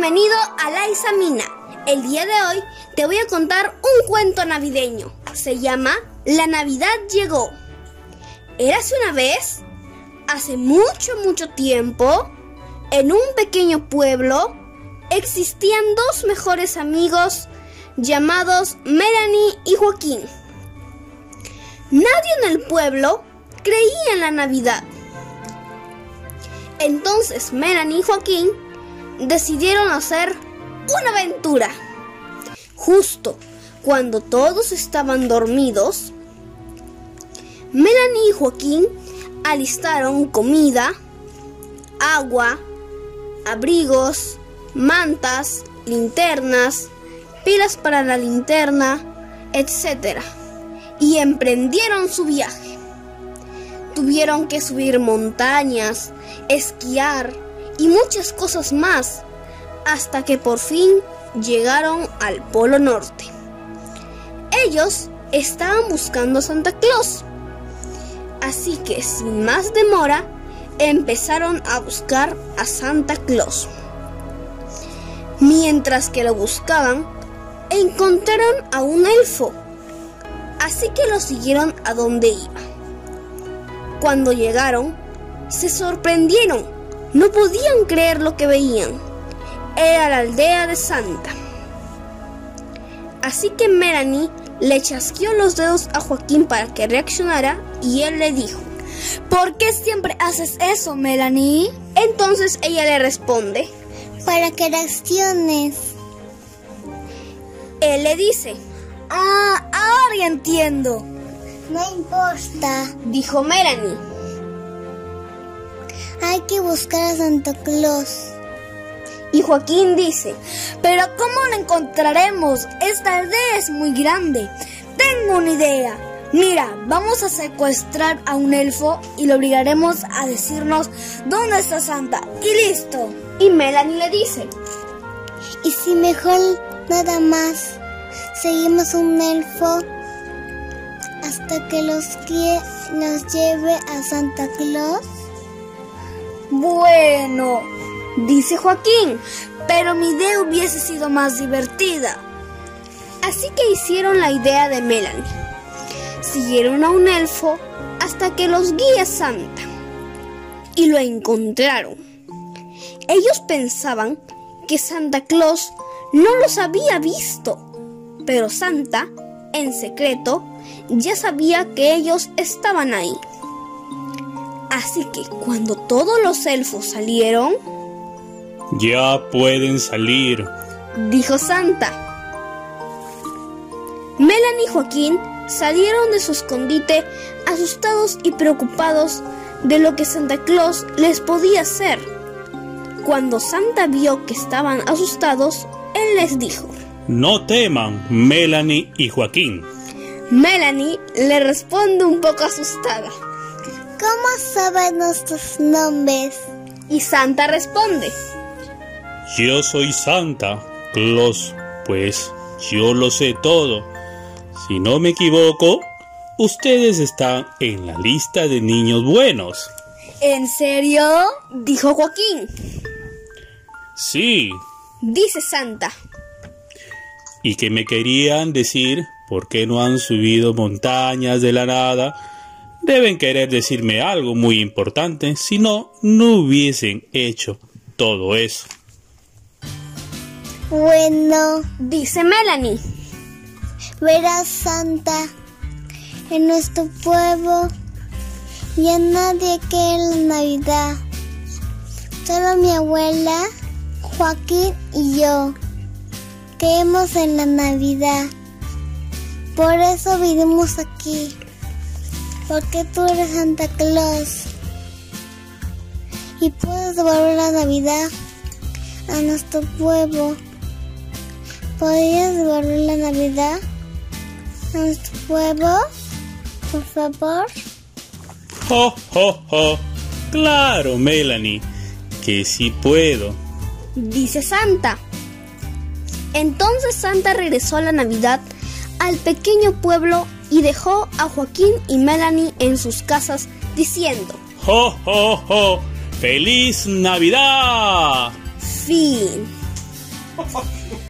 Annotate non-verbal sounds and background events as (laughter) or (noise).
bienvenido a La Isamina. El día de hoy te voy a contar un cuento navideño. Se llama La Navidad llegó. Érase una vez, hace mucho, mucho tiempo, en un pequeño pueblo, existían dos mejores amigos llamados Melanie y Joaquín. Nadie en el pueblo creía en la Navidad. Entonces Melanie y Joaquín decidieron hacer una aventura. Justo cuando todos estaban dormidos, Melanie y Joaquín alistaron comida, agua, abrigos, mantas, linternas, pilas para la linterna, etc. Y emprendieron su viaje. Tuvieron que subir montañas, esquiar y muchas cosas más, hasta que por fin llegaron al Polo Norte. Ellos estaban buscando a Santa Claus. Así que sin más demora, empezaron a buscar a Santa Claus. Mientras que lo buscaban, encontraron a un elfo. Así que lo siguieron a donde iba. Cuando llegaron, se sorprendieron. No podían creer lo que veían. Era la aldea de Santa. Así que Melanie le chasqueó los dedos a Joaquín para que reaccionara y él le dijo, ¿Por qué siempre haces eso, Melanie? Entonces ella le responde, Para que reacciones. Él le dice, Ah, ahora ya entiendo. No importa. Dijo Melanie. Hay que buscar a Santa Claus. Y Joaquín dice, Pero ¿cómo lo encontraremos? Esta aldea es muy grande. Tengo una idea. Mira, vamos a secuestrar a un elfo y lo obligaremos a decirnos dónde está Santa. Y listo. Y Melanie le dice, ¿Y si mejor nada más seguimos un elfo hasta que los que nos lleve a Santa Claus? Bueno, dice Joaquín, pero mi idea hubiese sido más divertida. Así que hicieron la idea de Melanie. Siguieron a un elfo hasta que los guía Santa. Y lo encontraron. Ellos pensaban que Santa Claus no los había visto, pero Santa, en secreto, ya sabía que ellos estaban ahí. Así que cuando todos los elfos salieron, Ya pueden salir. dijo Santa. Melanie y Joaquín salieron de su escondite asustados y preocupados de lo que Santa Claus les podía hacer. Cuando Santa vio que estaban asustados, él les dijo. No teman, Melanie y Joaquín. Melanie le responde un poco asustada. ¿Cómo saben nuestros nombres? Y Santa responde. Yo soy Santa Claus, pues yo lo sé todo. Si no me equivoco, ustedes están en la lista de niños buenos. ¿En serio? Dijo Joaquín. Sí, Dice Santa. y que me querían decir por qué no han subido montañas de la nada. Deben querer decirme algo muy importante, si no, no hubiesen hecho todo eso. Bueno, Dice Melanie. verás Santa en nuestro pueblo. Ya nadie quiere la Navidad. Solo mi abuela, Joaquín y yo. Creemos en la Navidad. Por eso vinimos aquí. Porque tú eres Santa Claus. Y puedes devolver la Navidad a nuestro pueblo. ¿Podrías devolver la Navidad a nuestro pueblo? Por favor. ¡Jo, jo, jo! Claro, Melanie, que sí puedo. Dice Santa. Entonces Santa regresó a la Navidad al pequeño pueblo y dejó a Joaquín y Melanie en sus casas diciendo, ¡Jo, jo, jo! ¡Feliz Navidad! fin. (laughs)